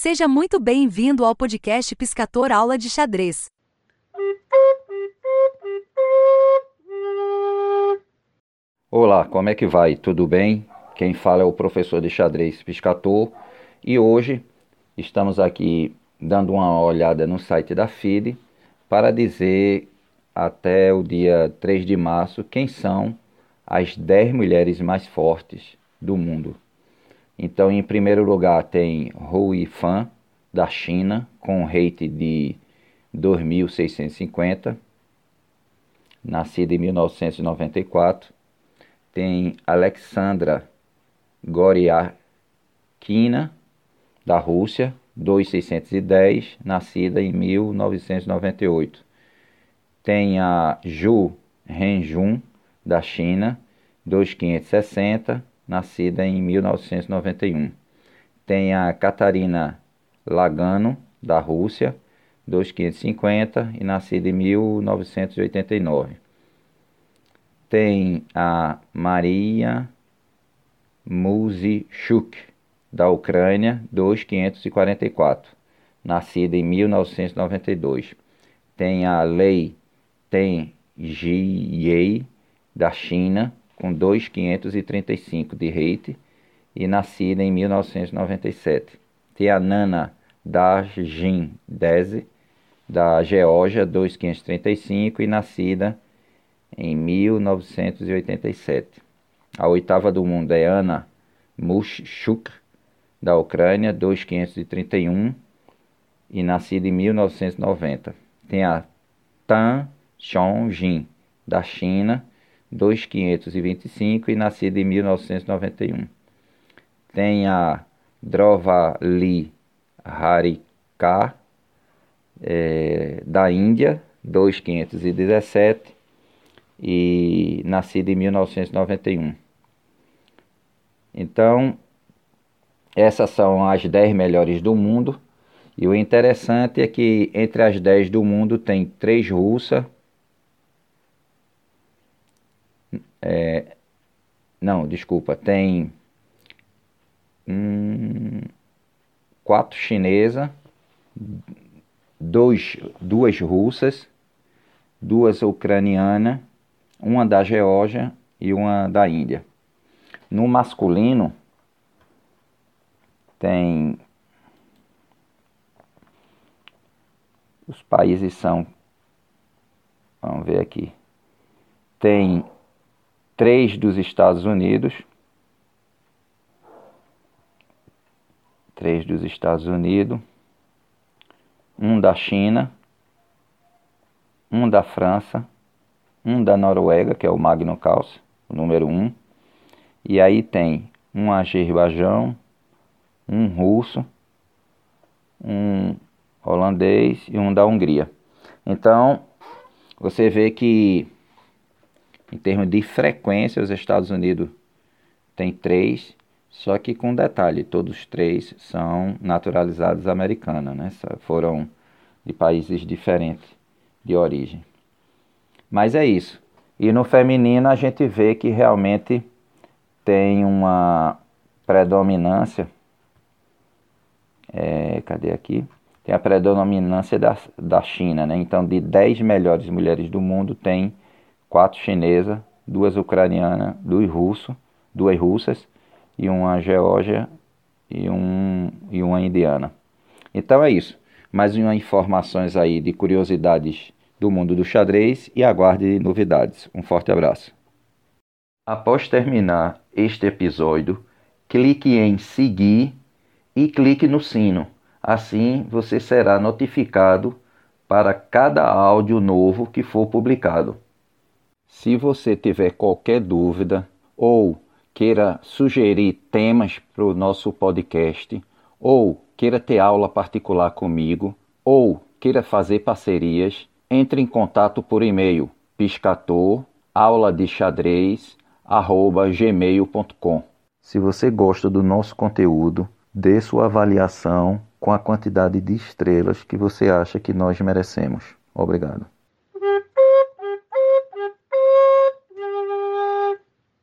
Seja muito bem-vindo ao podcast Piscator Aula de Xadrez. Olá, como é que vai? Tudo bem? Quem fala é o professor de xadrez Piscator e hoje estamos aqui dando uma olhada no site da FIDE para dizer até o dia 3 de março quem são as 10 mulheres mais fortes do mundo. Então, em primeiro lugar, tem Hui Fan, da China, com rate de 2.650, nascida em 1994. Tem Alexandra Goriakina, da Rússia, 2.610, nascida em 1998. Tem a Zhu Renjun, da China, 2.560, nascida em 1991. Tem a Catarina Lagano, da Rússia, 2550 e nascida em 1989. Tem a Maria Muzishuk, da Ucrânia, 2544, nascida em 1992. Tem a Lei Ten Jiyei, da China, com 2,535 de rate e nascida em 1997. Tem a Nana Dajin Deze, da Geórgia, 2,535 e nascida em 1987. A oitava do mundo é Ana Mushchuk, da Ucrânia, 2,531 e nascida em 1990. Tem a Tan Xiongjin, da China, 2.525 e nascida em 1991. Tem a Drovali Harika, é, da Índia, 2.517 e nascida em 1991. Então, essas são as 10 melhores do mundo. E o interessante é que entre as 10 do mundo tem três russas, É, não, desculpa, tem hum, quatro chinesas, dois, duas russas, duas ucranianas, uma da Geórgia e uma da Índia. No masculino tem os países são vamos ver aqui tem três dos Estados Unidos, três dos Estados Unidos, um da China, um da França, um da Noruega, que é o Magno Caos, o número um, e aí tem um Azerbaijão, um russo, um holandês e um da Hungria. Então, você vê que em termos de frequência, os Estados Unidos tem três, só que com detalhe, todos três são naturalizados americanos, né? Foram de países diferentes de origem. Mas é isso. E no feminino a gente vê que realmente tem uma predominância. É, cadê aqui? Tem a predominância da, da China, né? Então, de 10 melhores mulheres do mundo, tem quatro chinesas, duas ucranianas, duas russos, duas russas e uma geórgia e, um, e uma indiana. Então é isso. Mais umas informações aí de curiosidades do mundo do xadrez e aguarde novidades. Um forte abraço. Após terminar este episódio, clique em seguir e clique no sino. Assim você será notificado para cada áudio novo que for publicado. Se você tiver qualquer dúvida ou queira sugerir temas para o nosso podcast, ou queira ter aula particular comigo, ou queira fazer parcerias, entre em contato por e-mail piscator aula de xadrez gmail.com. Se você gosta do nosso conteúdo, dê sua avaliação com a quantidade de estrelas que você acha que nós merecemos. Obrigado.